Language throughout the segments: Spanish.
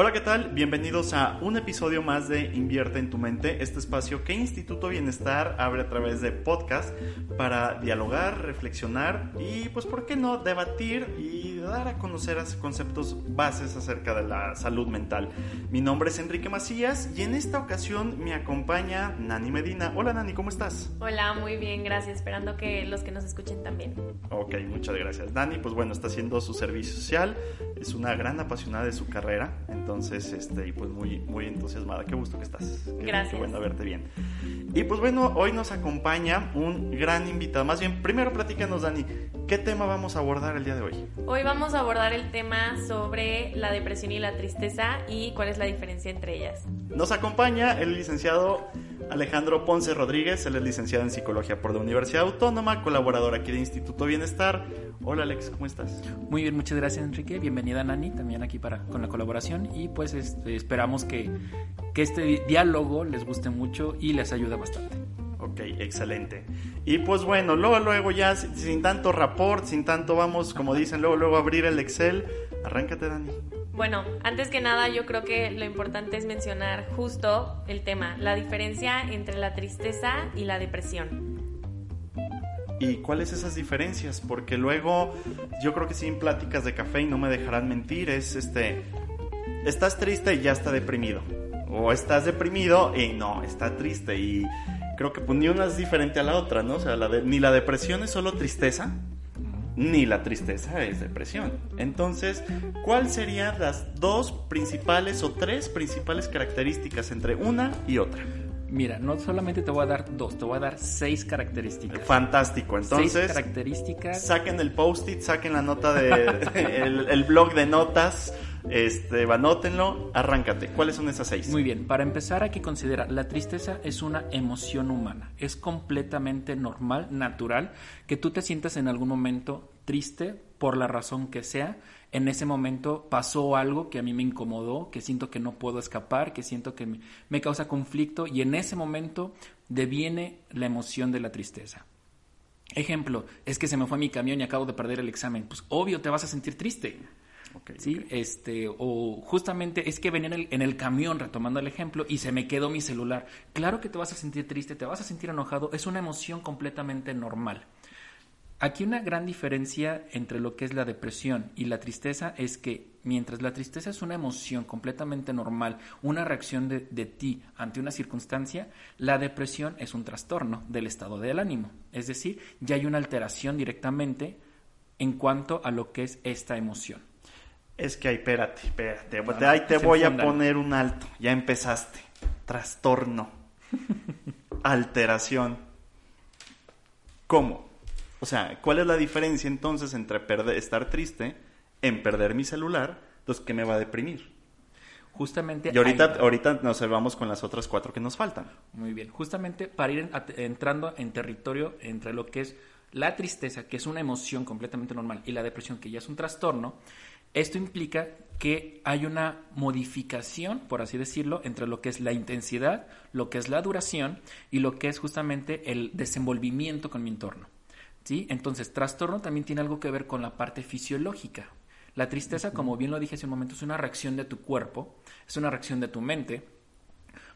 Hola, ¿qué tal? Bienvenidos a un episodio más de Invierte en tu mente, este espacio que Instituto Bienestar abre a través de podcast para dialogar, reflexionar y, pues, ¿por qué no?, debatir y dar a conocer conceptos bases acerca de la salud mental. Mi nombre es Enrique Macías y en esta ocasión me acompaña Nani Medina. Hola, Nani, ¿cómo estás? Hola, muy bien, gracias. Esperando que los que nos escuchen también. Ok, muchas gracias. Nani, pues bueno, está haciendo su servicio social, es una gran apasionada de su carrera. Entonces, este, y pues muy, muy entusiasmada. Qué gusto que estás. Gracias. Qué bueno verte bien. Y pues bueno, hoy nos acompaña un gran invitado. Más bien, primero platícanos, Dani, ¿qué tema vamos a abordar el día de hoy? Hoy vamos a abordar el tema sobre la depresión y la tristeza y cuál es la diferencia entre ellas. Nos acompaña el licenciado Alejandro Ponce Rodríguez, él es licenciado en Psicología por la Universidad Autónoma, colaborador aquí de Instituto Bienestar. Hola Alex, ¿cómo estás? Muy bien, muchas gracias Enrique, bienvenida Nani, también aquí para, con la colaboración y pues este, esperamos que, que este diálogo les guste mucho y les ayude bastante. Ok, excelente. Y pues bueno, luego, luego ya sin, tanto rapport, sin tanto vamos, como dicen, luego, luego abrir el Excel. Arráncate, Dani. Bueno, antes que nada yo creo que lo importante es mencionar justo el tema, la diferencia entre la tristeza y la depresión. ¿Y cuáles esas diferencias? Porque luego yo creo que sin pláticas de café y no me dejarán mentir, es este, estás triste y ya está deprimido. O estás deprimido y no, está triste. Y creo que pues, ni una es diferente a la otra, ¿no? O sea, ni la depresión es solo tristeza, ni la tristeza es depresión. Entonces, ¿cuáles serían las dos principales o tres principales características entre una y otra? Mira, no solamente te voy a dar dos, te voy a dar seis características. Fantástico, entonces. Seis características. Saquen el post-it, saquen la nota de el, blog de notas. Este, anótenlo, arráncate. ¿Cuáles son esas seis? Muy bien, para empezar hay que considerar, la tristeza es una emoción humana. Es completamente normal, natural, que tú te sientas en algún momento triste por la razón que sea en ese momento pasó algo que a mí me incomodó, que siento que no puedo escapar, que siento que me, causa conflicto y en ese momento deviene la emoción de la tristeza. Ejemplo, es que se me fue mi camión y acabo de perder el examen. Pues obvio te vas a sentir triste. ¿sí? Este, o justamente es que venía en el, en el, camión, retomando el ejemplo, y se me quedó mi celular. Claro que te vas a sentir triste, te vas a sentir enojado, es una emoción completamente normal. Aquí una gran diferencia entre lo que es la depresión y la tristeza es que mientras la tristeza es una emoción completamente normal, una reacción de, ti ante una circunstancia, la depresión es un trastorno del estado del ánimo. Es decir, ya hay una alteración directamente en cuanto a lo que es esta emoción. Es que ahí, espérate, espérate, ahí te voy a poner un alto, ya empezaste. Trastorno, alteración. ¿Cómo? O sea, ¿cuál es la diferencia entonces entre perder, estar triste en perder mi celular? Entonces, ¿qué me va a deprimir? Justamente. Y ahorita, ahorita nos vamos con las otras cuatro que nos faltan. Muy bien. Justamente para ir entrando en territorio entre lo que es la tristeza, que es una emoción completamente normal, y la depresión, que ya es un trastorno, esto implica que hay una modificación, por así decirlo, entre lo que es la intensidad, lo que es la duración y lo que es justamente el desenvolvimiento con mi entorno. Entonces, trastorno también tiene algo que ver con la parte fisiológica. La tristeza, como bien lo dije hace un momento, es una reacción de tu cuerpo, es una reacción de tu mente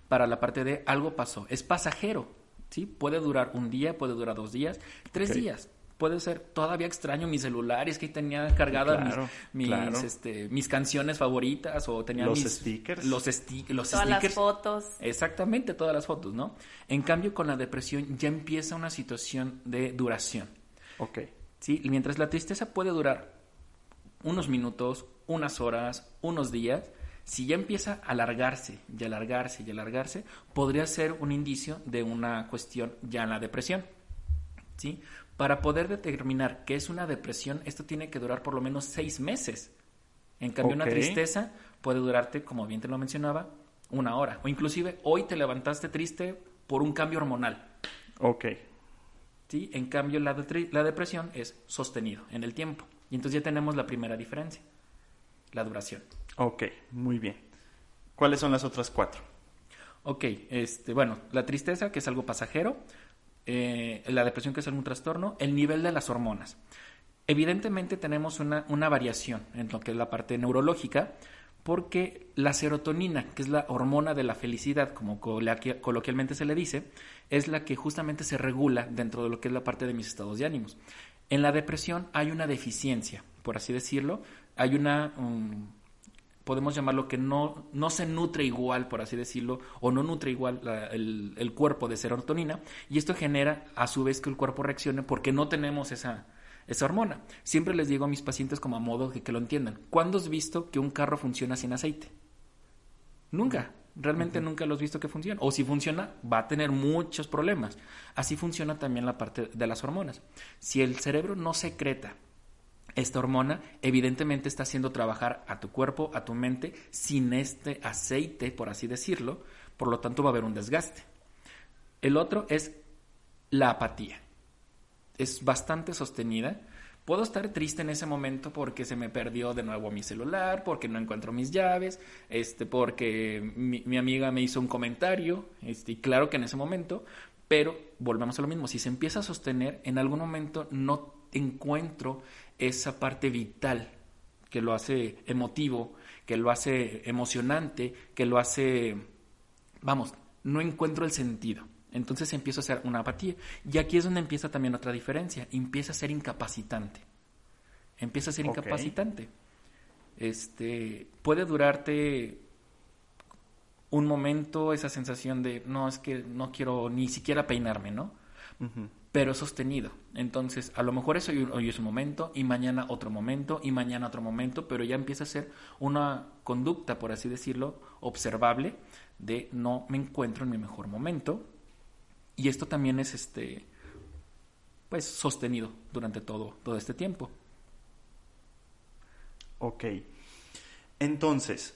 para la parte de algo pasó. Es pasajero, ¿sí? Puede durar un día, puede durar dos días, tres días. Puede ser todavía extraño mi celular, es que tenía cargadas mis, este, mis, canciones favoritas o tenía los mis, stickers. Los, stickers. todas las fotos. Exactamente, todas las fotos, ¿no? En cambio, con la depresión ya empieza una situación de duración. Ok. ¿Sí? Mientras la tristeza puede durar unos minutos, unas horas, unos días, si ya empieza a alargarse y alargarse y alargarse, podría ser un indicio de una cuestión ya en la depresión. ¿Sí? Para poder determinar qué es una depresión, esto tiene que durar por lo menos seis meses. En cambio, una tristeza puede durarte, como bien te lo mencionaba, una hora. O inclusive hoy te levantaste triste por un cambio hormonal. Ok. ¿Sí? En cambio, la, de- la depresión es sostenido en el tiempo. Y entonces ya tenemos la primera diferencia, la duración. Ok, muy bien. ¿Cuáles son las otras cuatro? Ok, este, bueno, la tristeza, que es algo pasajero, eh, la depresión, que es algún trastorno, el nivel de las hormonas. Evidentemente tenemos una, una variación en lo que es la parte neurológica, porque la serotonina, que es la hormona de la felicidad, como coloqui- coloquialmente se le dice, es la que justamente se regula dentro de lo que es la parte de mis estados de ánimos. En la depresión hay una deficiencia, por así decirlo, hay una, um, podemos llamarlo que no, no se nutre igual, por así decirlo, o no nutre igual el, el cuerpo de serotonina, y esto genera a su vez que el cuerpo reaccione porque no tenemos esa, esa hormona. Siempre les digo a mis pacientes como a modo de que lo entiendan. ¿Cuándo has visto que un carro funciona sin aceite? Nunca. Realmente nunca lo has visto que funciona. O si funciona, va a tener muchos problemas. Así funciona también la parte de las hormonas. Si el cerebro no secreta esta hormona, evidentemente está haciendo trabajar a tu cuerpo, a tu mente, sin este aceite, por así decirlo. Por lo tanto, va a haber un desgaste. El otro es la apatía. Es bastante sostenida. Puedo estar triste en ese momento porque se me perdió de nuevo mi celular, porque no encuentro mis llaves, este, porque mi, mi amiga me hizo un comentario, este, y claro que en ese momento, pero volvemos a lo mismo, si se empieza a sostener, en algún momento no encuentro esa parte vital que lo hace emotivo, que lo hace emocionante, que lo hace, vamos, no encuentro el sentido. Entonces empiezo a hacer una apatía. Y aquí es donde empieza también otra diferencia. Empieza a ser incapacitante. Empieza a ser incapacitante. Este, puede durarte un momento esa sensación de, no, es que no quiero ni siquiera peinarme, ¿no? Ujú. pero sostenido. Entonces, a lo mejor eso hoy, hoy es un momento, y mañana otro momento, y mañana otro momento, pero ya empieza a ser una conducta, por así decirlo, observable de no me encuentro en mi mejor momento. Y esto también es este pues sostenido durante todo, todo este tiempo. Ok. Entonces,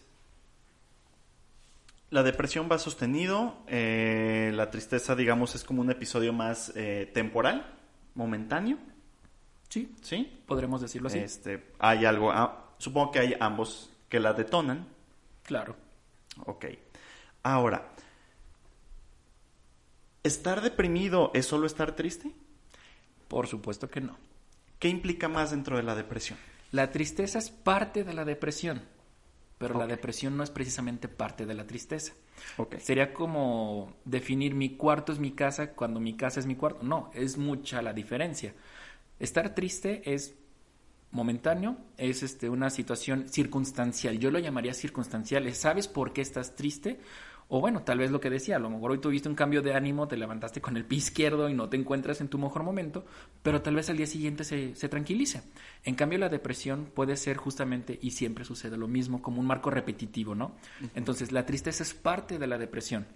la depresión va sostenido, eh, la tristeza, digamos, es como un episodio más eh, temporal, momentáneo, Sí, ¿sí? podremos decirlo así. Este, hay algo, ah, supongo que hay ambos que la detonan. Claro. Ok. Ahora, ¿estar deprimido es solo estar triste? Por supuesto que no. ¿Qué implica más dentro de la depresión? La tristeza es parte de la depresión, pero la depresión no es precisamente parte de la tristeza. Ok. Sería como definir mi cuarto es mi casa cuando mi casa es mi cuarto. No, es mucha la diferencia. Estar triste es momentáneo, es este, una situación circunstancial. Yo lo llamaría circunstancial. es, ¿Sabes por qué estás triste? O bueno, tal vez lo que decía, a lo mejor hoy tuviste un cambio de ánimo, te levantaste con el pie izquierdo y no te encuentras en tu mejor momento, pero tal vez al día siguiente se, se tranquilice. En cambio, la depresión puede ser justamente, y siempre sucede lo mismo, como un marco repetitivo, ¿no? Entonces, la tristeza es parte de la depresión.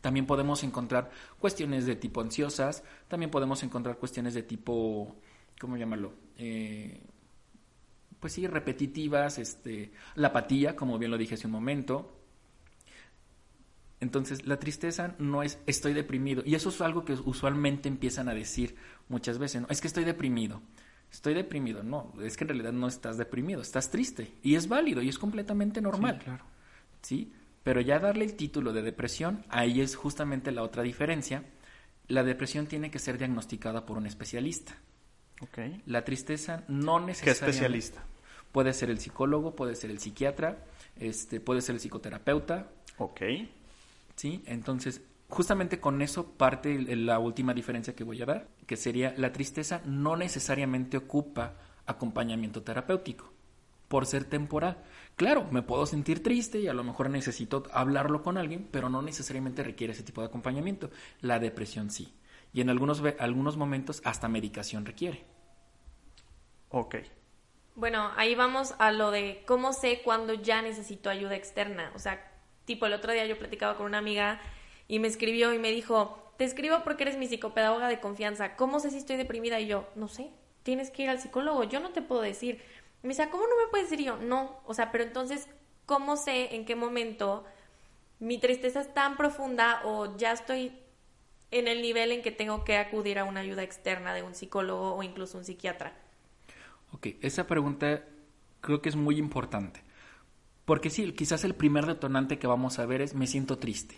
También podemos encontrar cuestiones de tipo ansiosas, también podemos encontrar cuestiones de tipo, ¿cómo llamarlo? Eh, pues sí, repetitivas, este, la apatía, como bien lo dije hace un momento. Entonces, la tristeza no es estoy deprimido. Y eso es algo que usualmente empiezan a decir muchas veces, ¿no? Es que estoy deprimido. Estoy deprimido. No, es que en realidad no estás deprimido, estás triste. Y es válido y es completamente normal. Sí, claro. ¿sí? Pero ya darle el título de depresión, ahí es justamente la otra diferencia. La depresión tiene que ser diagnosticada por un especialista. La tristeza no ¿Qué necesariamente... especialista? Puede ser el psicólogo, puede ser el psiquiatra, este, puede ser el psicoterapeuta, Ok. ¿Sí? Entonces, justamente con eso parte el- la última diferencia que voy a dar, que sería la tristeza no necesariamente ocupa acompañamiento terapéutico por ser temporal. Claro, me puedo sentir triste y a lo mejor necesito hablarlo con alguien, pero no necesariamente requiere ese tipo de acompañamiento. La depresión sí. Y en algunos, ve- algunos momentos hasta medicación requiere. Ok. Bueno, ahí vamos a lo de cómo sé cuándo ya necesito ayuda externa. O sea, tipo el otro día yo platicaba con una amiga y me escribió y me dijo, te escribo porque eres mi psicopedagoga de confianza. ¿Cómo sé si estoy deprimida? Y yo, no sé, tienes que ir al psicólogo, yo no te puedo decir. Me dice, "¿Ah, ¿cómo no me puedes decir? Y yo, no, o sea, pero entonces, ¿cómo sé en qué momento mi tristeza es tan profunda o ya estoy en el nivel en que tengo que acudir a una ayuda externa de un psicólogo o incluso un psiquiatra? Ok, esa pregunta creo que es muy importante. Porque sí, quizás el primer detonante que vamos a ver es me siento triste,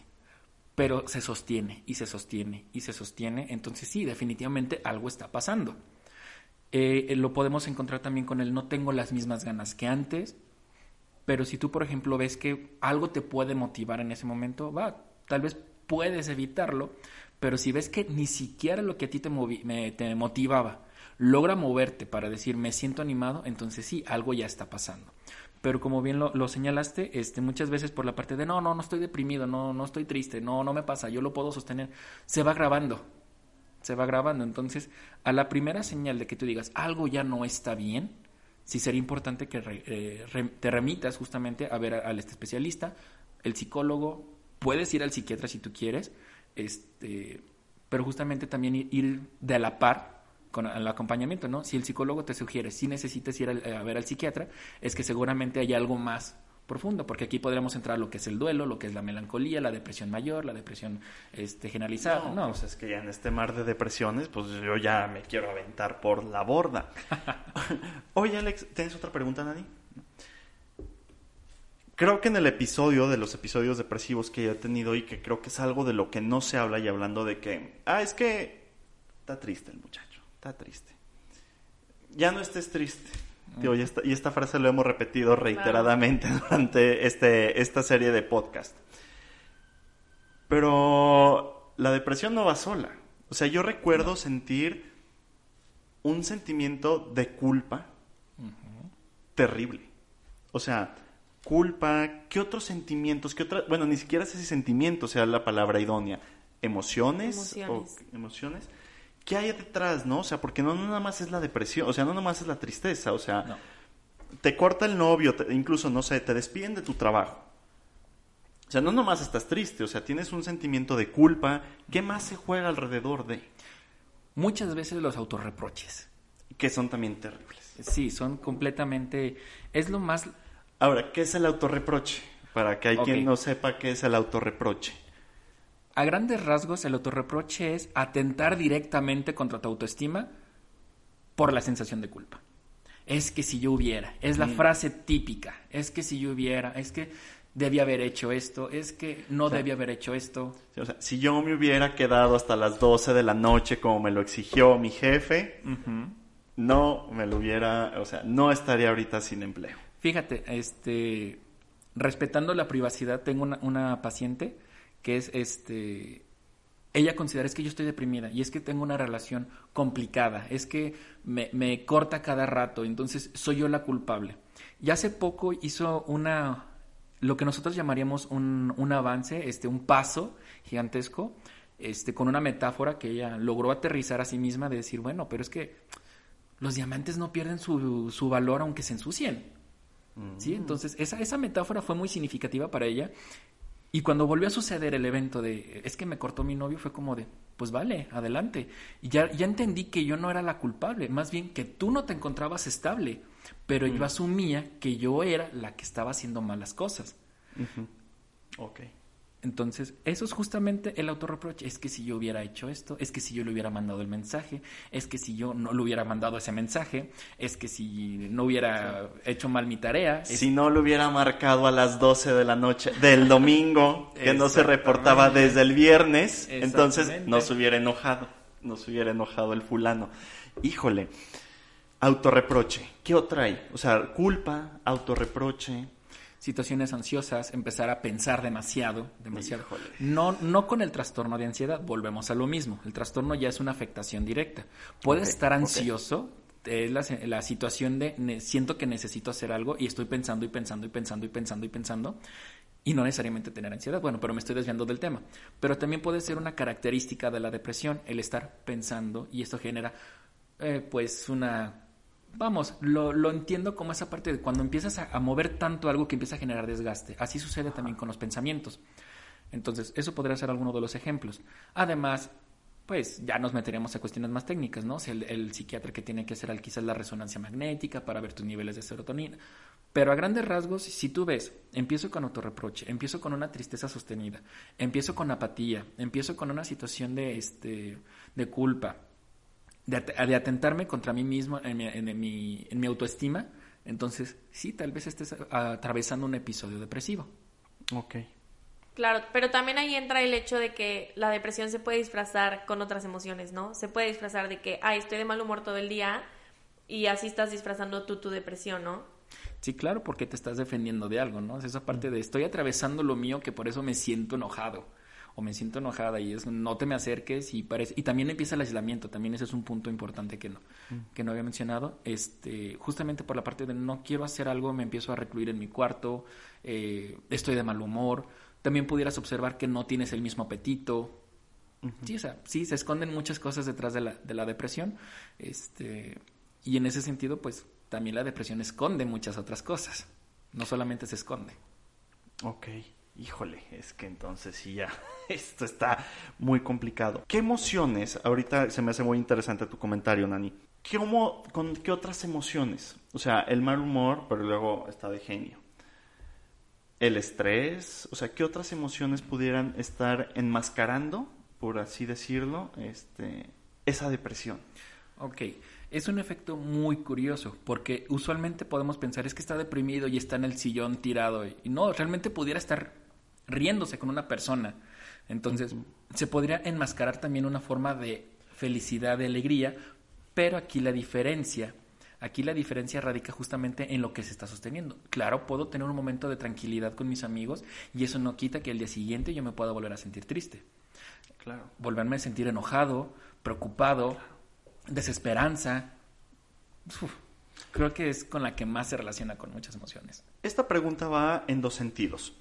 pero se sostiene y se sostiene y se sostiene, entonces sí, definitivamente algo está pasando. Eh, eh, lo podemos encontrar también con el no tengo las mismas ganas que antes, pero si tú, por ejemplo, ves que algo te puede motivar en ese momento, va, tal vez puedes evitarlo, pero si ves que ni siquiera lo que a ti te, te motivaba logra moverte para decir me siento animado, entonces sí, algo ya está pasando. Pero como bien lo, señalaste, este, muchas veces por la parte de no, no, no estoy deprimido, no, no estoy triste, no, no me pasa, yo lo puedo sostener, se va grabando, se va grabando. Entonces, a la primera señal de que tú digas algo ya no está bien, sí sería importante que eh, te remitas justamente a ver al este especialista, el psicólogo, puedes ir al psiquiatra si tú quieres, este, pero justamente también ir de a la par con el acompañamiento, ¿no? Si el psicólogo te sugiere si necesitas ir a, ver al psiquiatra, es que seguramente hay algo más profundo, porque aquí podríamos entrar lo que es el duelo, lo que es la melancolía, la depresión mayor, la depresión este, generalizada. No, pues es que ya en este mar de depresiones, pues yo ya me quiero aventar por la borda. Oye, Alex, ¿tienes otra pregunta, Nani? Creo que en el episodio de los episodios depresivos que he tenido y que creo que es algo de lo que no se habla y hablando de que, ah, es que está triste el muchacho, está triste. Ya no estés triste. y, esta, y esta frase lo hemos repetido reiteradamente durante este, esta serie de podcast. Pero la depresión no va sola. O sea, yo recuerdo sentir un sentimiento de culpa terrible. O sea, culpa, ¿qué otros sentimientos? ¿Qué otra, bueno, ni siquiera sé si sentimientos sea la palabra idónea. ¿Emociones? Emociones. O, emociones. ¿Qué hay detrás, no? O sea, porque no, nada más es la depresión, o sea, no nada más es la tristeza, o sea, te corta el novio, incluso, no sé, te despiden de tu trabajo. O sea, no nada más estás triste, o sea, tienes un sentimiento de culpa. ¿Qué más se juega alrededor de? Muchas veces los autorreproches. Que son también terribles. Sí, son completamente... Es lo más Ahora, ¿qué es el autorreproche? Para que hay quien no sepa qué es el autorreproche. A grandes rasgos, el autorreproche es atentar directamente contra tu autoestima por la sensación de culpa. Es que si yo hubiera, es la mm. frase típica, es que si yo hubiera, es que debía haber hecho esto, es que no debía haber hecho esto. O sea, si yo me hubiera quedado hasta las 12 de la noche como me lo exigió mi jefe, no me lo hubiera, o sea, no estaría ahorita sin empleo. Fíjate, este, respetando la privacidad, tengo una, paciente que es, este, ella considera es que yo estoy deprimida y es que tengo una relación complicada, es que me, me corta cada rato, entonces soy yo la culpable. Y hace poco hizo una, lo que nosotros llamaríamos un, un avance, este, un paso gigantesco, este, con una metáfora que ella logró aterrizar a sí misma de decir, bueno, pero es que los diamantes no pierden su, su valor aunque se ensucien. ¿Sí? Mm. Entonces, esa, esa metáfora fue muy significativa para ella. Y cuando volvió a suceder el evento de, es que me cortó mi novio, fue como de, pues vale, adelante. Y ya, ya entendí que yo no era la culpable, más bien que tú no te encontrabas estable, pero yo mm. asumía que yo era la que estaba haciendo malas cosas. Ok. Entonces, eso es justamente el autorreproche. Es que si yo hubiera hecho esto, es que si yo le hubiera mandado el mensaje, es que si yo no le hubiera mandado ese mensaje, es que si no hubiera hecho mal mi tarea. Si no lo hubiera marcado a las 12 de la noche del domingo, que no se reportaba desde el viernes, entonces no se hubiera enojado, no se hubiera enojado el fulano. Híjole, autorreproche. ¿Qué otra hay? O sea, culpa, autorreproche situaciones ansiosas, empezar a pensar demasiado, demasiado. No, no con el trastorno de ansiedad, volvemos a lo mismo. El trastorno ya es una afectación directa. Puedes estar ansioso, es la, situación de siento que necesito hacer algo y estoy pensando y pensando y pensando y pensando y pensando y no necesariamente tener ansiedad. Bueno, pero me estoy desviando del tema. Pero también puede ser una característica de la depresión el estar pensando y esto genera eh, pues una vamos, lo, lo, entiendo como esa parte de cuando empiezas a, mover tanto algo que empieza a generar desgaste. Así sucede también con los pensamientos. Entonces, eso podría ser alguno de los ejemplos. Además, pues ya nos meteríamos a cuestiones más técnicas, ¿no? el, el, psiquiatra que tiene que hacer quizás la resonancia magnética para ver tus niveles de serotonina. Pero a grandes rasgos, si tú ves, empiezo con autorreproche, empiezo con una tristeza sostenida, empiezo con apatía, empiezo con una situación de, este, de culpa, de, de atentarme contra mí mismo en mi, en, mi, en mi autoestima, entonces sí, tal vez estés atravesando un episodio depresivo. Ok. Claro, pero también ahí entra el hecho de que la depresión se puede disfrazar con otras emociones, ¿no? Se puede disfrazar de que, ay, estoy de mal humor todo el día y así estás disfrazando tú tu depresión, ¿no? Sí, claro, porque te estás defendiendo de algo, ¿no? Es esa parte de estoy atravesando lo mío que por eso me siento enojado o me siento enojada y es no te me acerques y parece y también empieza el aislamiento, también ese es un punto importante que no que no había mencionado, este justamente por la parte de no quiero hacer algo, me empiezo a recluir en mi cuarto, eh, estoy de mal humor, también pudieras observar que no tienes el mismo apetito. Sí, o sea, sí, se esconden muchas cosas detrás de la, de la depresión. Este, y en ese sentido, pues también la depresión esconde muchas otras cosas. No solamente se esconde. Ok, híjole, es que entonces sí ya, esto está muy complicado. ¿Qué emociones? Ahorita se me hace muy interesante tu comentario, Nani. ¿Qué ¿Con qué otras emociones? O sea, el mal humor, pero luego está de genio el estrés, o sea, ¿qué otras emociones pudieran estar enmascarando, por así decirlo, este, esa depresión? Ok, es un efecto muy curioso, porque usualmente podemos pensar es que está deprimido y está en el sillón tirado, y no, realmente pudiera estar riéndose con una persona. Entonces, se podría enmascarar también una forma de felicidad, de alegría, pero aquí la diferencia Aquí la diferencia radica justamente en lo que se está sosteniendo. Claro, puedo tener un momento de tranquilidad con mis amigos y eso no quita que el día siguiente yo me pueda volver a sentir triste. Claro. Volverme a sentir enojado, preocupado, desesperanza. creo que es con la que más se relaciona con muchas emociones. Esta pregunta va en dos sentidos.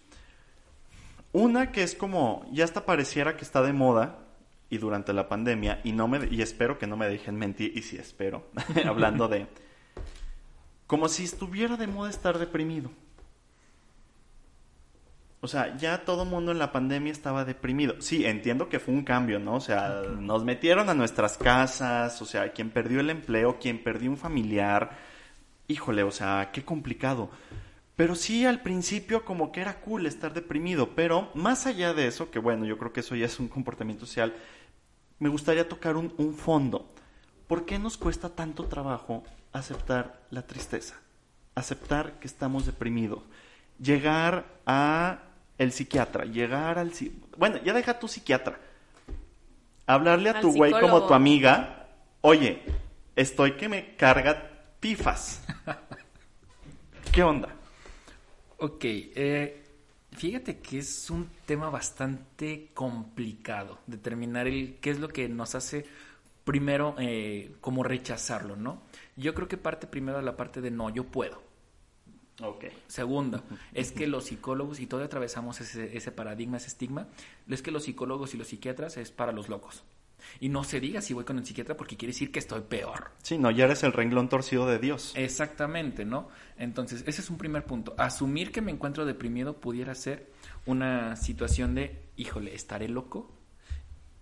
Una que es como, ya hasta pareciera que está de moda, y durante la pandemia, y, no me, y espero que no me dejen mentir, y sí espero, hablando de como si estuviera de moda estar deprimido. O sea, ya todo mundo en la pandemia estaba deprimido. Sí, entiendo que fue un cambio, ¿no? O sea, nos metieron a nuestras casas, o sea, quien perdió el empleo, quien perdió un familiar. Híjole, o sea, qué complicado. Pero sí, al principio como que era cool estar deprimido, pero más allá de eso, que bueno, yo creo que eso ya es un comportamiento social, me gustaría tocar un, un fondo. ¿Por qué nos cuesta tanto trabajo aceptar la tristeza, aceptar que estamos deprimidos, llegar a el psiquiatra, llegar al bueno, ya deja tu psiquiatra. Hablarle a tu güey como tu amiga, "Oye, estoy que me carga pifas." ¿Qué onda? Ok, eh, fíjate que es un tema bastante complicado determinar el qué es lo que nos hace primero eh, como rechazarlo, ¿no? Yo creo que parte primero de la parte de no, yo puedo. Ok. Segunda, es que los psicólogos, y todavía atravesamos ese, ese paradigma, ese estigma, es que los psicólogos y los psiquiatras es para los locos. Y no se diga si voy con el psiquiatra porque quiere decir que estoy peor. Sí, no, ya eres el renglón torcido de Dios. Exactamente, ¿no? Entonces, ese es un primer punto. Asumir que me encuentro deprimido pudiera ser una situación de, híjole, ¿estaré loco?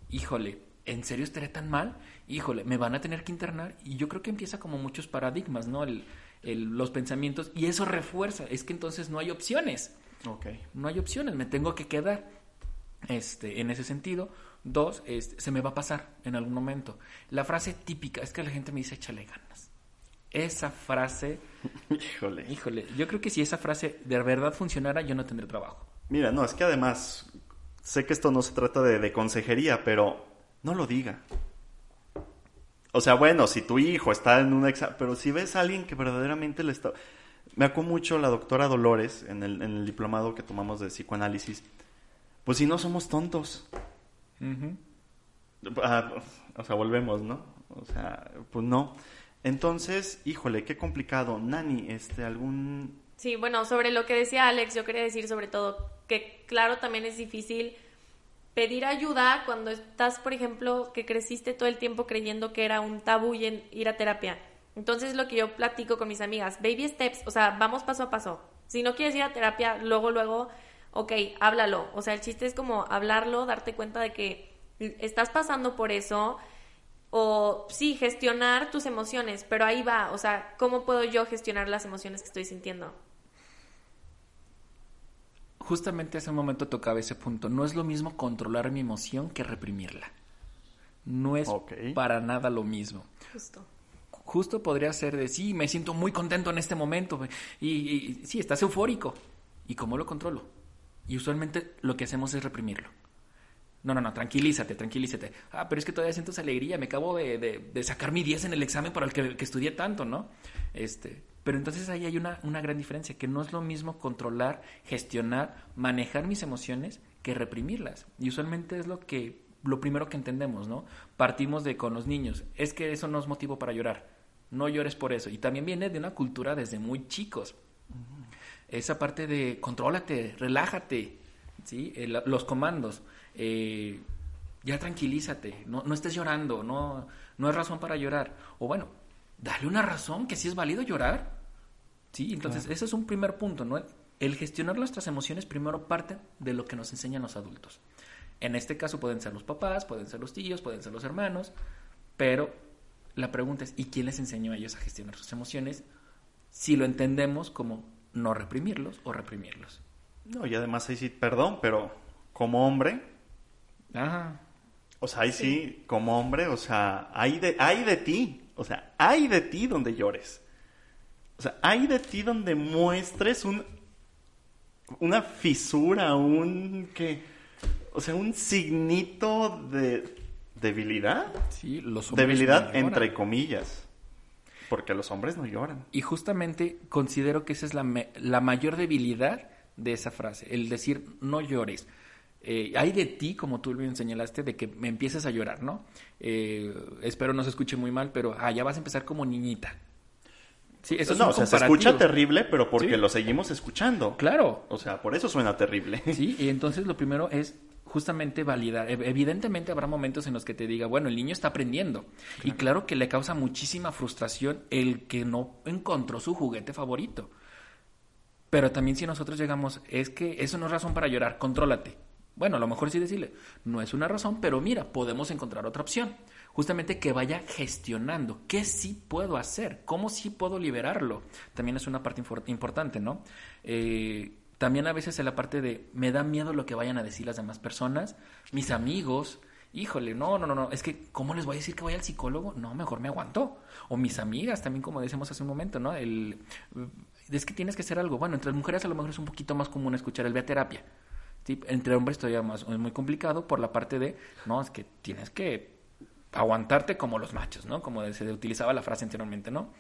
Híjole, ¿en serio estaré tan mal? híjole, me van a tener que internar. Y yo creo que empieza como muchos paradigmas, ¿no? El, los pensamientos. Y eso refuerza. Es que entonces no hay opciones. Ok. No hay opciones, me tengo que quedar. Este, en ese sentido. Dos, este, se me va a pasar en algún momento. La frase típica es que la gente me dice échale ganas. Esa frase. híjole. Híjole. Yo creo que si esa frase de verdad funcionara, yo no tendría trabajo. Mira, no, es que además. Sé que esto no se trata de, de consejería, pero no lo diga. O sea, bueno, si tu hijo está en un examen, pero si ves a alguien que verdaderamente le está... Me acuerdo mucho la doctora Dolores en el, en el diplomado que tomamos de psicoanálisis. Pues si no somos tontos. Ah, o sea, volvemos, ¿no? O sea, pues no. Entonces, híjole, qué complicado. Nani, este, algún... Sí, bueno, sobre lo que decía Alex, yo quería decir sobre todo que, claro, también es difícil pedir ayuda cuando estás, por ejemplo, que creciste todo el tiempo creyendo que era un tabú ir a terapia. Entonces lo que yo platico con mis amigas, baby steps, o sea, vamos paso a paso. Si no quieres ir a terapia, luego, luego, ok, háblalo. O sea, el chiste es como hablarlo, darte cuenta de que estás pasando por eso o sí, gestionar tus emociones, pero ahí va, o sea, ¿cómo puedo yo gestionar las emociones que estoy sintiendo? justamente hace un momento tocaba ese punto. No es lo mismo controlar mi emoción que reprimirla. No es para nada lo mismo. Justo. Justo podría ser de sí, me siento muy contento en este momento. Y, y sí, estás eufórico. ¿Y cómo lo controlo? Y usualmente lo que hacemos es reprimirlo. No, no, no, tranquilízate, tranquilízate. Ah, pero es que todavía siento esa alegría, me acabo de, de- sacar mi 10 en el examen para el que, que estudié tanto, ¿no? Este, pero entonces ahí hay una, una gran diferencia, que no es lo mismo controlar, gestionar, manejar mis emociones que reprimirlas. Y usualmente es lo que, lo primero que entendemos, ¿no? Partimos de con los niños, es que eso no es motivo para llorar, no llores por eso. Y también viene de una cultura desde muy chicos esa parte de contrólate, relájate, ¿sí? El- los comandos, eh, ya tranquilízate, no, no estés llorando, no, no es razón para llorar. O bueno, dale una razón que sí es válido llorar. Sí, entonces ese es un primer punto, ¿no? El gestionar nuestras emociones primero parte de lo que nos enseñan los adultos. En este caso pueden ser los papás, pueden ser los tíos, pueden ser los hermanos, pero la pregunta es, ¿y quién les enseñó a ellos a gestionar sus emociones? Si lo entendemos como no reprimirlos o reprimirlos. No, y además ahí sí, perdón, pero como hombre, Ajá. o sea, ahí sí, como hombre, o sea, hay de, hay de ti, o sea, hay de ti donde llores. O sea, hay de ti donde muestres un, una fisura, un, que, o sea, un signito de debilidad. Sí, los hombres Debilidad entre comillas. Porque los hombres no lloran. Y justamente considero que esa es la, la mayor debilidad de esa frase, el decir no llores. Eh, hay de ti, como tú bien señalaste, de que me empieces a llorar, ¿no? Eh, espero no se escuche muy mal, pero ah, ya vas a empezar como niñita. Sí, eso es no, un o sea, se escucha terrible, pero porque Sí. lo seguimos escuchando. Claro, O sea, por eso suena terrible. Sí, y entonces lo primero es justamente validar. Ev- Evidentemente habrá momentos en los que te diga, bueno, el niño está aprendiendo. Y claro que le causa muchísima frustración el que no encontró su juguete favorito. Pero también si nosotros llegamos, es que eso no es razón para llorar, contrólate. Bueno, a lo mejor sí decirle, no es una razón, pero mira, podemos encontrar otra opción. Justamente que vaya gestionando qué sí puedo hacer, cómo sí puedo liberarlo. También es una parte importante, ¿no? Eh, también a veces en la parte de, me da miedo lo que vayan a decir las demás personas, mis amigos, híjole, no, no, no, no, es que, ¿cómo les voy a decir que vaya al psicólogo? No, mejor me aguanto. O mis amigas también, como decíamos hace un momento, ¿no? El, es que tienes que hacer algo. Bueno, entre las mujeres a lo mejor es un poquito más común escuchar el ve a terapia. ¿sí? Entre hombres todavía más, es muy complicado por la parte de, no, es que tienes que aguantarte como los machos, ¿no? Como se utilizaba la frase anteriormente, ¿no?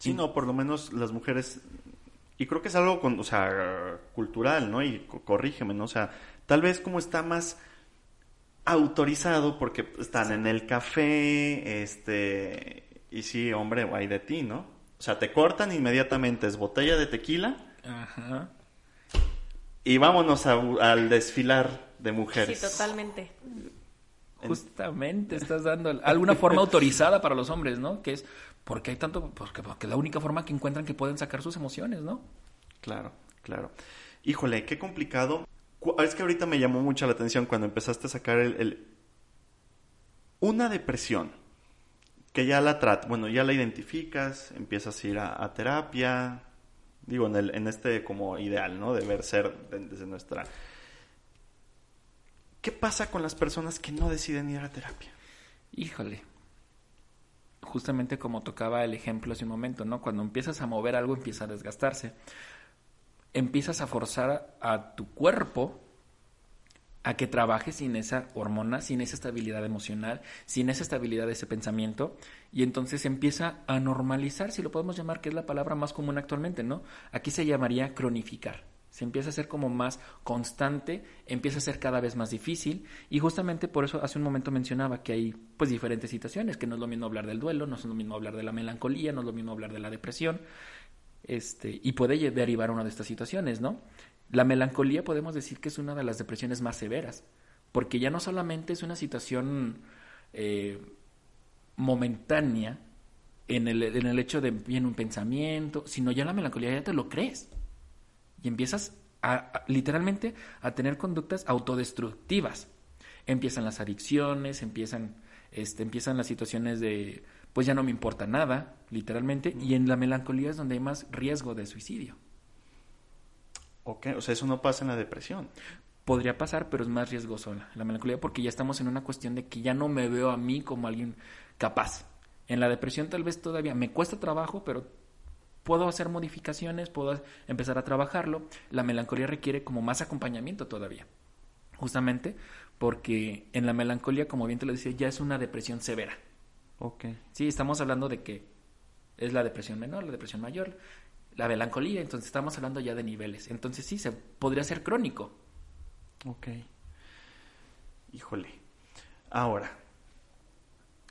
Sí, no, por lo menos las mujeres. Y creo que es algo, con, o sea, cultural, ¿no? Y co- corrígeme, ¿no? O sea, tal vez como está más autorizado porque están en el café, este. Y sí, hombre, hay de ti, ¿no? O sea, te cortan inmediatamente, es botella de tequila Ajá. y vámonos a- al desfilar de Sí, mujeres. totalmente. Justamente estás dando alguna forma autorizada para los hombres, ¿no? Que es porque hay tanto, porque, porque es la única forma que encuentran que pueden sacar sus emociones, ¿no? Claro, claro. Híjole, qué complicado. Cu- Es que ahorita me llamó mucho la atención cuando empezaste a sacar el, el- una depresión que ya la trata, bueno, ya la identificas, empiezas a ir a, a terapia, digo, en, el, en este como ideal, ¿no? De ver ser de- desde nuestra... ¿Qué pasa con las personas que no deciden ir a terapia? Híjole. Justamente como tocaba el ejemplo hace un momento, ¿no? Cuando empiezas a mover algo empieza a desgastarse. Empiezas a forzar a tu cuerpo a que trabaje sin esa hormona, sin esa estabilidad emocional, sin esa estabilidad de ese pensamiento, y entonces empieza a normalizar, si lo podemos llamar, que es la palabra más común actualmente, ¿no? Aquí se llamaría cronificar. Se empieza a ser como más constante, empieza a ser cada vez más difícil, y justamente por eso hace un momento mencionaba que hay pues diferentes situaciones, que no es lo mismo hablar del duelo, no es lo mismo hablar de la melancolía, no es lo mismo hablar de la depresión, este, y puede derivar una de estas situaciones, ¿no? La melancolía podemos decir que es una de las depresiones más severas, porque ya no solamente es una situación eh, momentánea en el, en el hecho de viene un pensamiento, sino ya la melancolía ya te lo crees y empiezas a, a- literalmente a tener conductas autodestructivas. Empiezan las adicciones, empiezan, este, empiezan las situaciones de pues ya no me importa nada, literalmente, y en la melancolía es donde hay más riesgo de suicidio. Ok, o sea, eso no pasa en la depresión. Podría pasar, pero es más riesgoso la, la melancolía porque ya estamos en una cuestión de que ya no me veo a mí como alguien capaz. En la depresión tal vez todavía me cuesta trabajo, pero puedo hacer modificaciones, puedo empezar a trabajarlo. La melancolía requiere como más acompañamiento todavía. Justamente porque en la melancolía, como bien te lo decía, ya es una depresión severa. Ok. Sí, estamos hablando de que es la depresión menor, la depresión mayor, la melancolía, entonces estamos hablando ya de niveles. Entonces sí, se podría ser crónico. Ok. Híjole. Ahora,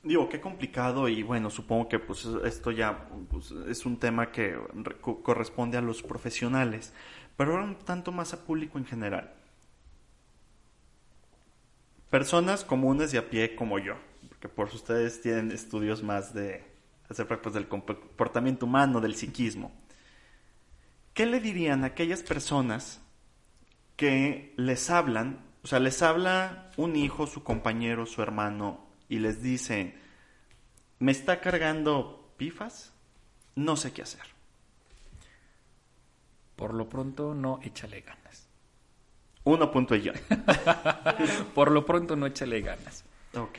digo, qué complicado y bueno, supongo que pues esto ya pues, es un tema que re- co- corresponde a los profesionales, pero ahora un tanto más a público en general. Personas comunes y a pie como yo, porque por ustedes tienen estudios más de acerca pues, del comportamiento humano, del psiquismo. ¿Qué le dirían a aquellas personas que les hablan, o sea, les habla un hijo, su compañero, su hermano, y les dice, me está cargando pifas, no sé qué hacer. Por lo pronto, no échale ganas. Uno punto y yo. Por lo pronto, no échale ganas. ok.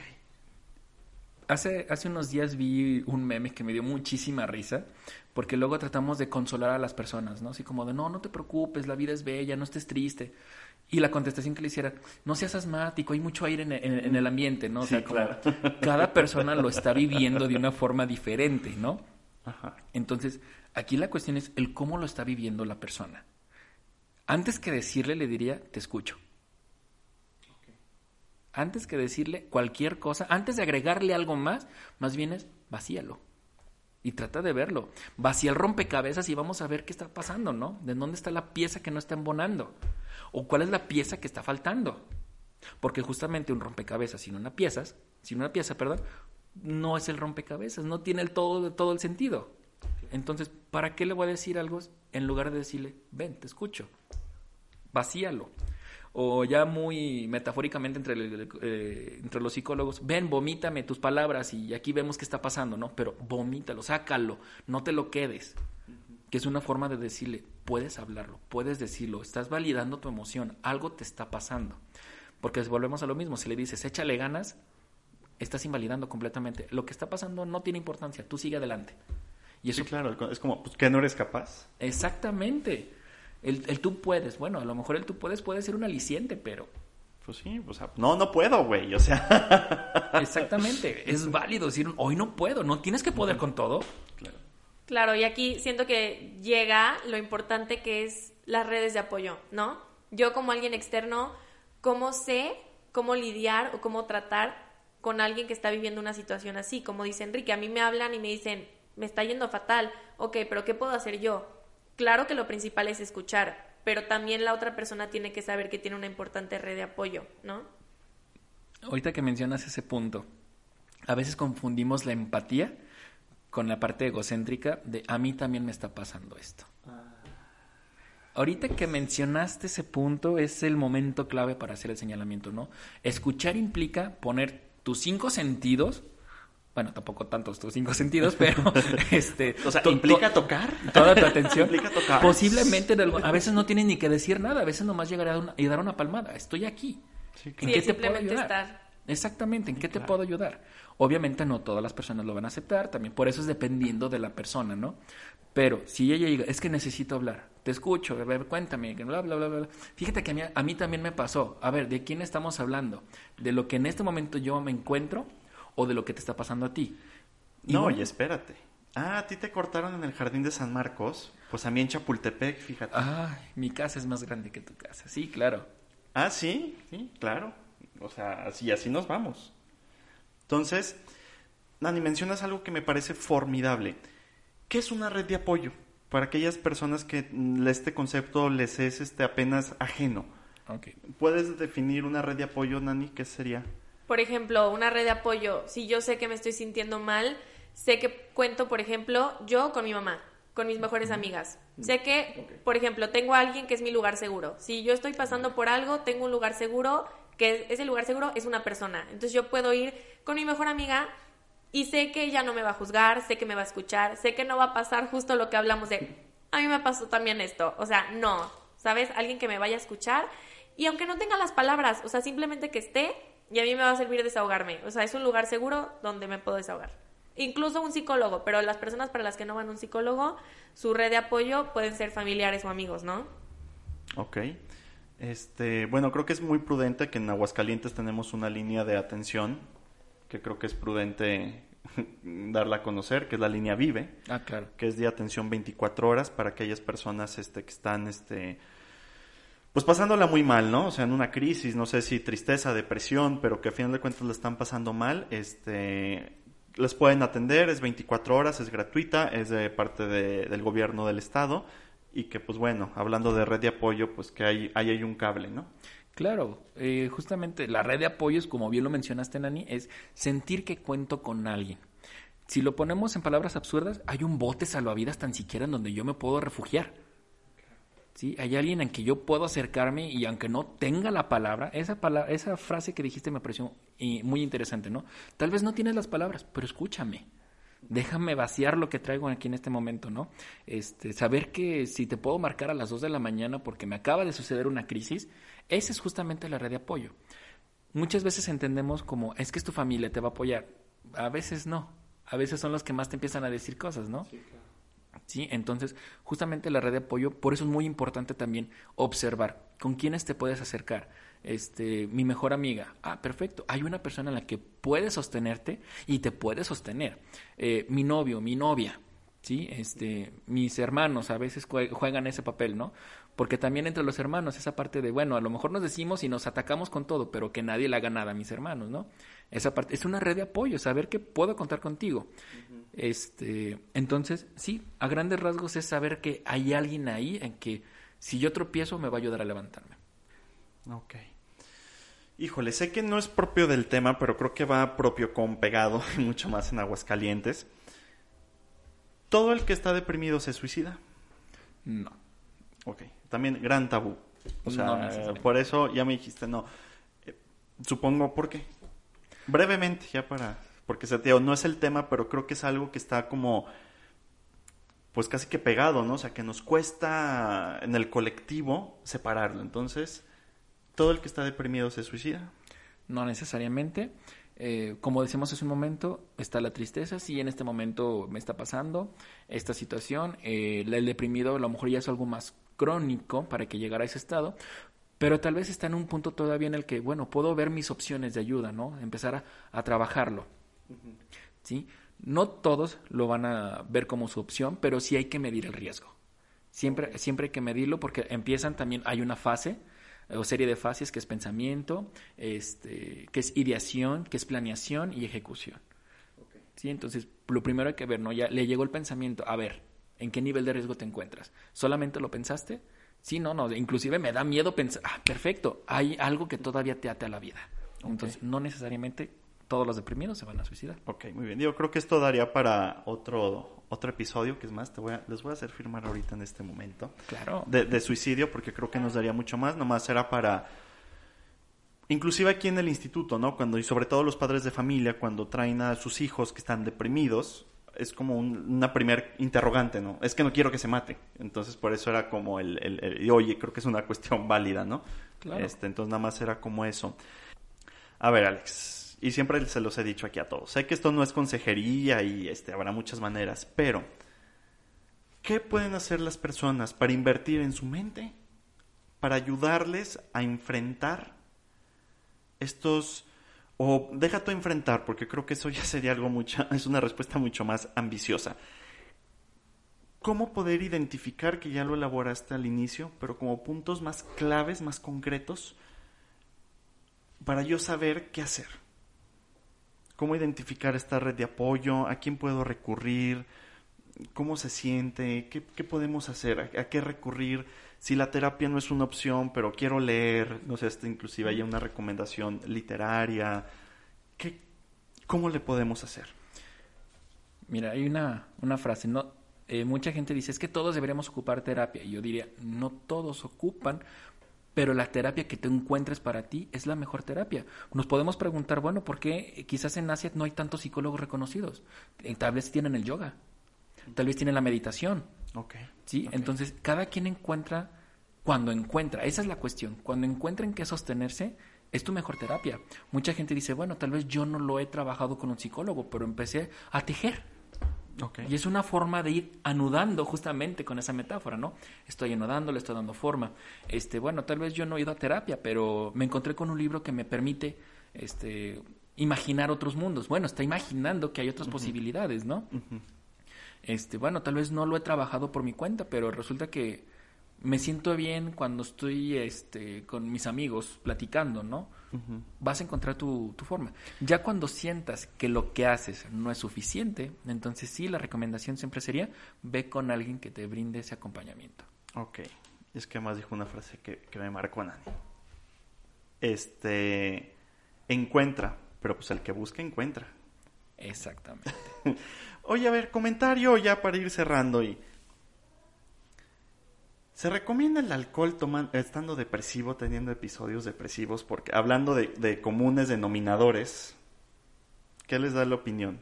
Hace, hace unos días vi un meme que me dio muchísima risa, porque luego tratamos de consolar a las personas, ¿no? Así como de, no, no te preocupes, la vida es bella, no estés triste. Y la contestación que le hiciera, no seas asmático, hay mucho aire en, en- en el ambiente, ¿no? O Sí, sea, como claro. cada persona lo está viviendo de una forma diferente, ¿no? Ajá. Entonces, aquí la cuestión es el cómo lo está viviendo la persona. Antes que decirle, le diría, te escucho. Antes que decirle cualquier cosa, antes de agregarle algo más, más bien es vacíalo. Y trata de verlo. Vacía el rompecabezas y vamos a ver qué está pasando, ¿no? De dónde está la pieza que no está embonando. O cuál es la pieza que está faltando. Porque justamente un rompecabezas sin una pieza, sin una pieza, perdón, no es el rompecabezas, no tiene el todo, todo el sentido. Entonces, ¿para qué le voy a decir algo en lugar de decirle, ven, te escucho? Vacíalo. O ya muy metafóricamente entre, el- eh, entre los psicólogos, ven, vomítame tus palabras y aquí vemos qué está pasando, ¿no? Pero vomítalo, sácalo, no te lo quedes. Que es una forma de decirle, puedes hablarlo, puedes decirlo, estás validando tu emoción, algo te está pasando. Porque volvemos a lo mismo, si le dices, échale ganas, estás invalidando completamente. Lo que está pasando no tiene importancia, tú sigue adelante. Y eso Sí, claro, es como, pues, ¿que no eres capaz? Exactamente. El, el tú puedes, bueno, a lo mejor el tú puedes puede ser un aliciente, pero Pues sí, o sea, no, no puedo, güey, o sea. exactamente, es válido decir, hoy no puedo, no tienes que poder con todo. claro. Claro, y aquí siento que llega lo importante que es las redes de apoyo, ¿no? Yo como alguien externo, ¿cómo sé cómo lidiar o cómo tratar con alguien que está viviendo una situación así? Como dice Enrique, a mí me hablan y me dicen, me está yendo fatal, ok, pero ¿qué puedo hacer yo? Claro que lo principal es escuchar, pero también la otra persona tiene que saber que tiene una importante red de apoyo, ¿no? Ahorita que mencionas ese punto, a veces confundimos la empatía con la parte egocéntrica de a mí también me está pasando esto. Ahorita que mencionaste ese punto es el momento clave para hacer el señalamiento, ¿no? Escuchar implica poner tus cinco sentidos, bueno, tampoco tantos tus cinco sentidos, pero este, O sea, to- ¿implica to- tocar? toda tu atención. Implica tocar. Posiblemente en a veces no tienes ni que decir nada, a veces nomás llegar a una- y dar una palmada. Estoy aquí. Sí, ¿En Sí, qué te puedo ayudar? estar. Exactamente, ¿en qué te puedo ayudar? Obviamente no todas las personas lo van a aceptar, también por eso es dependiendo de la persona, ¿no? Pero si ella llega, es que necesito hablar, te escucho, a ver, cuéntame, que bla, bla, bla, bla. Fíjate que a mí, a mí también me pasó. A ver, ¿de quién estamos hablando? ¿De lo que en este momento yo me encuentro o de lo que te está pasando a ti? Y No, bueno, y espérate. Ah, a ti te cortaron en el jardín de San Marcos. Pues a mí en Chapultepec, fíjate. Ay, mi casa es más grande que tu casa. Sí, claro. Ah, sí, sí, claro. O sea, así, así nos vamos. Entonces, Dani, mencionas algo que me parece formidable. ¿Qué es una red de apoyo? Para aquellas personas que mm, este concepto les es este, apenas ajeno. Ok. ¿Puedes definir una red de apoyo, Nani? ¿Qué sería? Por ejemplo, una red de apoyo. Si yo sé que me estoy sintiendo mal, sé que cuento, por ejemplo, yo con mi mamá, con mis mejores amigas. Sé que, por ejemplo, tengo a alguien que es mi lugar seguro. Si yo estoy pasando por algo, tengo un lugar seguro, que ese lugar seguro es una persona. Entonces yo puedo ir con mi mejor amiga y sé que ella no me va a juzgar, sé que me va a escuchar, sé que no va a pasar justo lo que hablamos de, a mí me pasó también esto. O sea, no, ¿sabes? Alguien que me vaya a escuchar y aunque no tenga las palabras, o sea, simplemente que esté y a mí me va a servir desahogarme. O sea, es un lugar seguro donde me puedo desahogar. Incluso un psicólogo, pero las personas para las que no van a un psicólogo, su red de apoyo pueden ser familiares o amigos, ¿no? Ok. Este, bueno, creo que es muy prudente que en Aguascalientes tenemos una línea de atención que creo que es prudente darla a conocer, que es la línea Vive. Ah, claro. Que es de atención 24 horas para aquellas personas este, que están este, pues pasándola muy mal, ¿no? O sea, en una crisis, no sé si tristeza, depresión, pero que a final de cuentas la están pasando mal, este, les pueden atender, es 24 horas, es gratuita, es de parte del gobierno del estado y que pues bueno, hablando de red de apoyo, pues que hay, ahí hay un cable, ¿no? Claro, eh, justamente la red de apoyos, como bien lo mencionaste, Nani, es sentir que cuento con alguien. Si lo ponemos en palabras absurdas, hay un bote salvavidas tan siquiera en donde yo me puedo refugiar. ¿Sí? Hay alguien en que yo puedo acercarme y aunque no tenga la palabra, esa, esa frase que dijiste me pareció eh, muy interesante, ¿no? Tal vez no tienes las palabras, pero escúchame. Déjame vaciar lo que traigo aquí en este momento, ¿no? Este, saber que si te puedo marcar a las 2 de la mañana porque me acaba de suceder una crisis, esa es justamente la red de apoyo. Muchas veces entendemos como, es que es tu familia, te va a apoyar. A veces no. A veces son los que más te empiezan a decir cosas, ¿no? Sí. ¿Sí? Entonces, justamente la red de apoyo, por eso es muy importante también observar con quiénes te puedes acercar. Este, mi mejor amiga, ah, perfecto, hay una persona en la que puedes sostenerte y te puede sostener. Eh, mi novio, mi novia, ¿sí? Este, mis hermanos a veces juegan ese papel, ¿no? Porque también entre los hermanos, esa parte de, bueno, a lo mejor nos decimos y nos atacamos con todo, pero que nadie le haga nada a mis hermanos, ¿no? Esa parte es una red de apoyo, saber que puedo contar contigo. Este, entonces, sí, a grandes rasgos es saber que hay alguien ahí en que si yo tropiezo me va a ayudar a levantarme. Ok. Híjole, sé que no es propio del tema, pero creo que va propio con pegado y mucho más en Aguascalientes. ¿Todo el que está deprimido se suicida? No. Ok. También gran tabú. O sea, por eso ya me dijiste no. Eh, supongo, ¿por qué? Brevemente, ya para porque no es el tema, pero creo que es algo que está como pues casi que pegado, ¿no? O sea, que nos cuesta en el colectivo separarlo. Entonces, ¿todo el que está deprimido se suicida? No necesariamente. Eh, como decimos hace un momento, está la tristeza, sí, en este momento me está pasando esta situación. Eh, el deprimido a lo mejor ya es algo más crónico para que llegara a ese estado, pero tal vez está en un punto todavía en el que, bueno, puedo ver mis opciones de ayuda, ¿no? Empezar a trabajarlo. ¿Sí? No todos lo van a ver como su opción, pero sí hay que medir el riesgo. Siempre, siempre hay que medirlo porque empiezan también, hay una fase o serie de fases que es pensamiento, este, que es ideación, que es planeación y ejecución. ¿Sí? Entonces, lo primero hay que ver, ¿no? Ya le llegó el pensamiento, a ver, ¿en qué nivel de riesgo te encuentras? ¿Solamente lo pensaste? Sí, no, no, inclusive me da miedo pensar, ah, perfecto, hay algo que todavía te ate a la vida. Entonces, no necesariamente todos los deprimidos se van a suicidar. Ok, muy bien. Yo creo que esto daría para otro, otro episodio, que es más, te voy a, les voy a hacer firmar ahorita en este momento. Claro. De, suicidio, porque creo que nos daría mucho más. Nomás era para... Inclusive aquí en el instituto, ¿no? Cuando, y sobre todo los padres de familia, cuando traen a sus hijos que están deprimidos, es como una primer interrogante, ¿no? Es que no quiero que se mate. Entonces, por eso era como el, el, oye, creo que es una cuestión válida, ¿no? Claro. Este, entonces, nada más era como eso. A ver, Alex, y siempre se los he dicho aquí a todos. Sé que esto no es consejería y este, habrá muchas maneras, pero ¿qué pueden hacer las personas para invertir en su mente? Para ayudarles a enfrentar estos... O deja tú enfrentar, porque creo que eso ya sería algo mucho, es una respuesta mucho más ambiciosa. ¿Cómo poder identificar, que ya lo elaboraste al inicio, pero como puntos más claves, más concretos, para yo saber qué hacer? cómo identificar esta red de apoyo, a quién puedo recurrir, cómo se siente, qué, podemos hacer, ¿A, qué recurrir, si la terapia no es una opción, pero quiero leer, no sé, hasta inclusive hay una recomendación literaria, ¿qué, ¿cómo le podemos hacer? Mira, hay una, una frase, no, eh, mucha gente dice, es que todos deberíamos ocupar terapia. Y yo diría, no todos ocupan pero la terapia que te encuentres para ti es la mejor terapia. Nos podemos preguntar, bueno, ¿por qué quizás en Asia no hay tantos psicólogos reconocidos? Eh, tal vez tienen el yoga, tal vez tienen la meditación. Ok. Sí, entonces cada quien encuentra cuando encuentra, esa es la cuestión, cuando encuentra en qué sostenerse, es tu mejor terapia. Mucha gente dice, bueno, tal vez yo no lo he trabajado con un psicólogo, pero empecé a tejer. Y es una forma de ir anudando justamente con esa metáfora, ¿no? Estoy anudando, le estoy dando forma. Este, bueno, tal vez yo no he ido a terapia, pero me encontré con un libro que me permite este, imaginar otros mundos. Bueno, está imaginando que hay otras posibilidades, ¿no? Este, bueno, tal vez no lo he trabajado por mi cuenta, pero resulta que me siento bien cuando estoy este, con mis amigos platicando, ¿no? Vas a encontrar tu, tu, forma. Ya cuando sientas que lo que haces no es suficiente, entonces sí, la recomendación siempre sería ve con alguien que te brinde ese acompañamiento. Ok. Es que más dijo una frase que, que me marcó Nani. Este, encuentra, pero pues el que busca encuentra. Exactamente. Oye, a ver, comentario ya para ir cerrando y ¿Se recomienda el alcohol estando depresivo, teniendo episodios depresivos? Porque hablando de, comunes denominadores, ¿qué les da la opinión?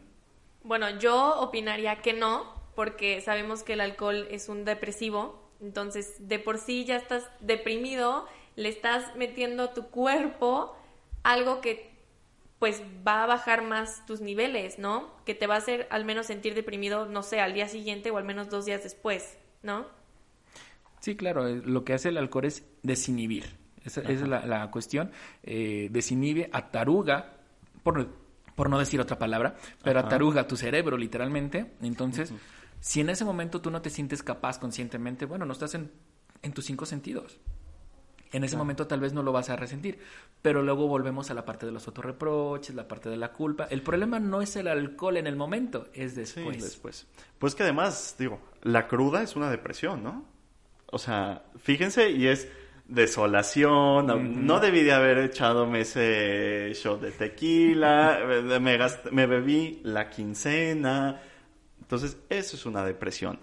Bueno, yo opinaría que no, porque sabemos que el alcohol es un depresivo, entonces de por sí ya estás deprimido, le estás metiendo a tu cuerpo algo que pues va a bajar más tus niveles, ¿no? Que te va a hacer al menos sentir deprimido, no sé, al día siguiente o al menos dos días después, ¿no? Sí, claro, eh, lo que hace el alcohol es desinhibir. Esa, es la, cuestión. Eh, desinhibe, ataruga, por, por no decir otra palabra, pero ataruga tu cerebro literalmente. Entonces, si en ese momento tú no te sientes capaz conscientemente, bueno, no estás en, en tus cinco sentidos. En ese momento tal vez no lo vas a resentir, pero luego volvemos a la parte de los autorreproches, la parte de la culpa. El problema no es el alcohol en el momento, es después. Sí, después. Pues que además, digo, la cruda es una depresión, ¿no? O sea, fíjense, y es desolación, no, debí de haber echado ese shot de tequila, me, me bebí la quincena, entonces eso es una depresión.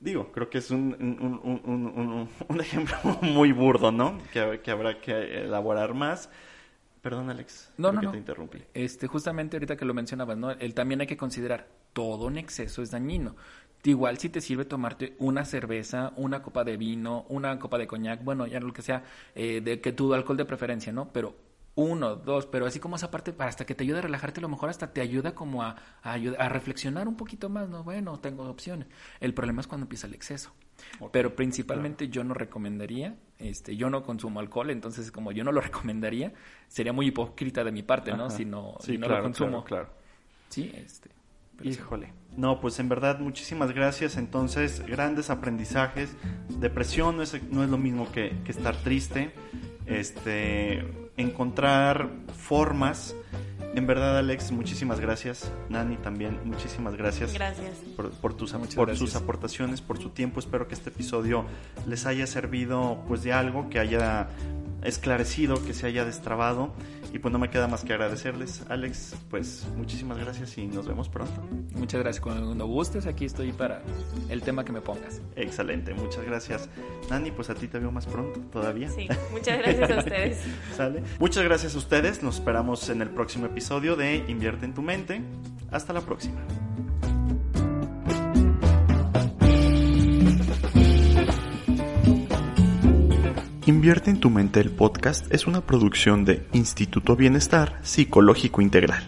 Digo, creo que es un, un, un, ejemplo muy burdo, ¿no? Que, que, habrá que elaborar más. Perdón, Alex. No, no, no. te interrumpí. Este, justamente ahorita que lo mencionabas, ¿no? El, también hay que considerar, todo en exceso es dañino. Igual si te sirve tomarte una cerveza, una copa de vino, una copa de coñac, bueno, ya lo que sea, eh, de que tu alcohol de preferencia, ¿no? Pero uno, dos, pero así como esa parte, hasta que te ayude a relajarte, a lo mejor hasta te ayuda como a, a, reflexionar un poquito más, ¿no? Bueno, tengo opciones. El problema es cuando empieza el exceso. pero principalmente yo no recomendaría, este, yo no consumo alcohol, entonces como yo no lo recomendaría, sería muy hipócrita de mi parte, ¿no? Si no, si no lo consumo. Claro, claro. Sí, este. Híjole. No, pues en verdad, muchísimas gracias. Entonces, grandes aprendizajes. Depresión no es, no es lo mismo que, que estar triste. Este, encontrar formas. En verdad, Alex, muchísimas gracias. Nani también, muchísimas gracias. Gracias. Por, tus, por sus aportaciones, por su tiempo. Espero que este episodio les haya servido pues de algo, que haya esclarecido, que se haya destrabado. Y pues no me queda más que agradecerles. Alex, pues muchísimas gracias y nos vemos pronto. Muchas gracias. Cuando gustes, aquí estoy para el tema que me pongas. Excelente, muchas gracias. Nani, pues a ti te veo más pronto todavía. Sí, muchas gracias a ustedes. ¿Sale? Muchas gracias a ustedes. Nos esperamos en el próximo episodio de Invierte en tu mente. Hasta la próxima. Invierte en tu mente el podcast es una producción de Instituto Bienestar Psicológico Integral.